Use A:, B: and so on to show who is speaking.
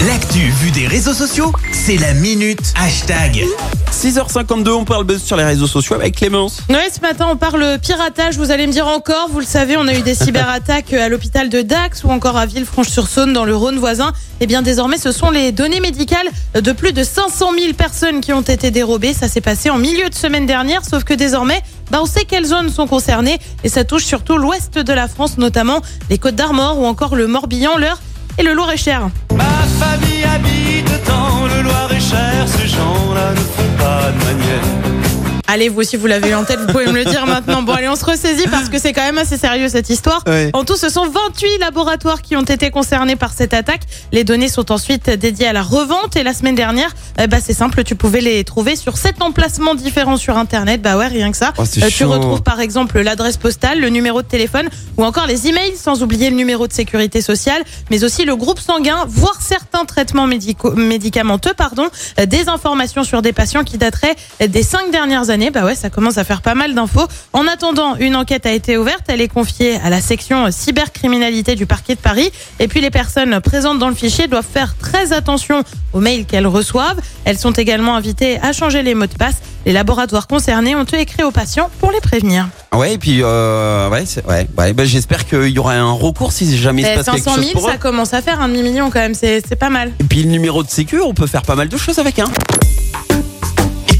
A: L'actu vue des réseaux sociaux, c'est la minute hashtag.
B: 6h52, on parle buzz sur les réseaux sociaux avec Clémence.
C: Ouais, ce matin, on parle piratage. Vous allez me dire encore, vous le savez, on a eu des cyberattaques à l'hôpital de Dax ou encore à Villefranche-sur-Saône dans le Rhône voisin. Et bien, désormais, ce sont les données médicales de plus de 500 000 personnes qui ont été dérobées. Ça s'est passé en milieu de semaine dernière, sauf que désormais, bah, on sait quelles zones sont concernées et ça touche surtout l'ouest de la France, notamment les Côtes d'Armor ou encore le Morbihan, l'Eure et le Loir-et-Cher.
D: Ma famille habite dans le Loir-et-Cher, ces gens-là ne font.
C: Allez, vous aussi, vous l'avez eu en tête, vous pouvez me le dire maintenant. Bon, allez, on se ressaisit parce que c'est quand même assez sérieux cette histoire.
B: Ouais.
C: En tout, ce sont 28 laboratoires qui ont été concernés par cette attaque. Les données sont ensuite dédiées à la revente et la semaine dernière, bah, c'est simple, tu pouvais les trouver sur sept emplacements différents sur Internet. Bah ouais, rien que ça.
B: Oh,
C: Euh, tu retrouves par exemple l'adresse postale, le numéro de téléphone ou encore les emails, sans oublier le numéro de sécurité sociale, mais aussi le groupe sanguin, voire certains traitements médicaux, médicamenteux, pardon, euh, des informations sur des patients qui dateraient des cinq dernières années. Bah ouais, ça commence à faire pas mal d'infos. En attendant, une enquête a été ouverte. Elle est confiée à la section cybercriminalité du parquet de Paris. Et puis les personnes présentes dans le fichier doivent faire très attention aux mails qu'elles reçoivent. Elles sont également invitées à changer les mots de passe. Les laboratoires concernés ont écrit aux patients pour les prévenir.
B: Ouais, et puis euh, ouais, ouais, ouais, bah, j'espère qu'il y aura un recours si jamais il se
C: Eh,
B: passe quelque
C: 500
B: chose
C: 000,
B: pour eux.
C: ça commence à faire un demi-million quand même, c'est c'est pas mal.
B: Et puis le numéro de sécu, on peut faire pas mal de choses avec hein.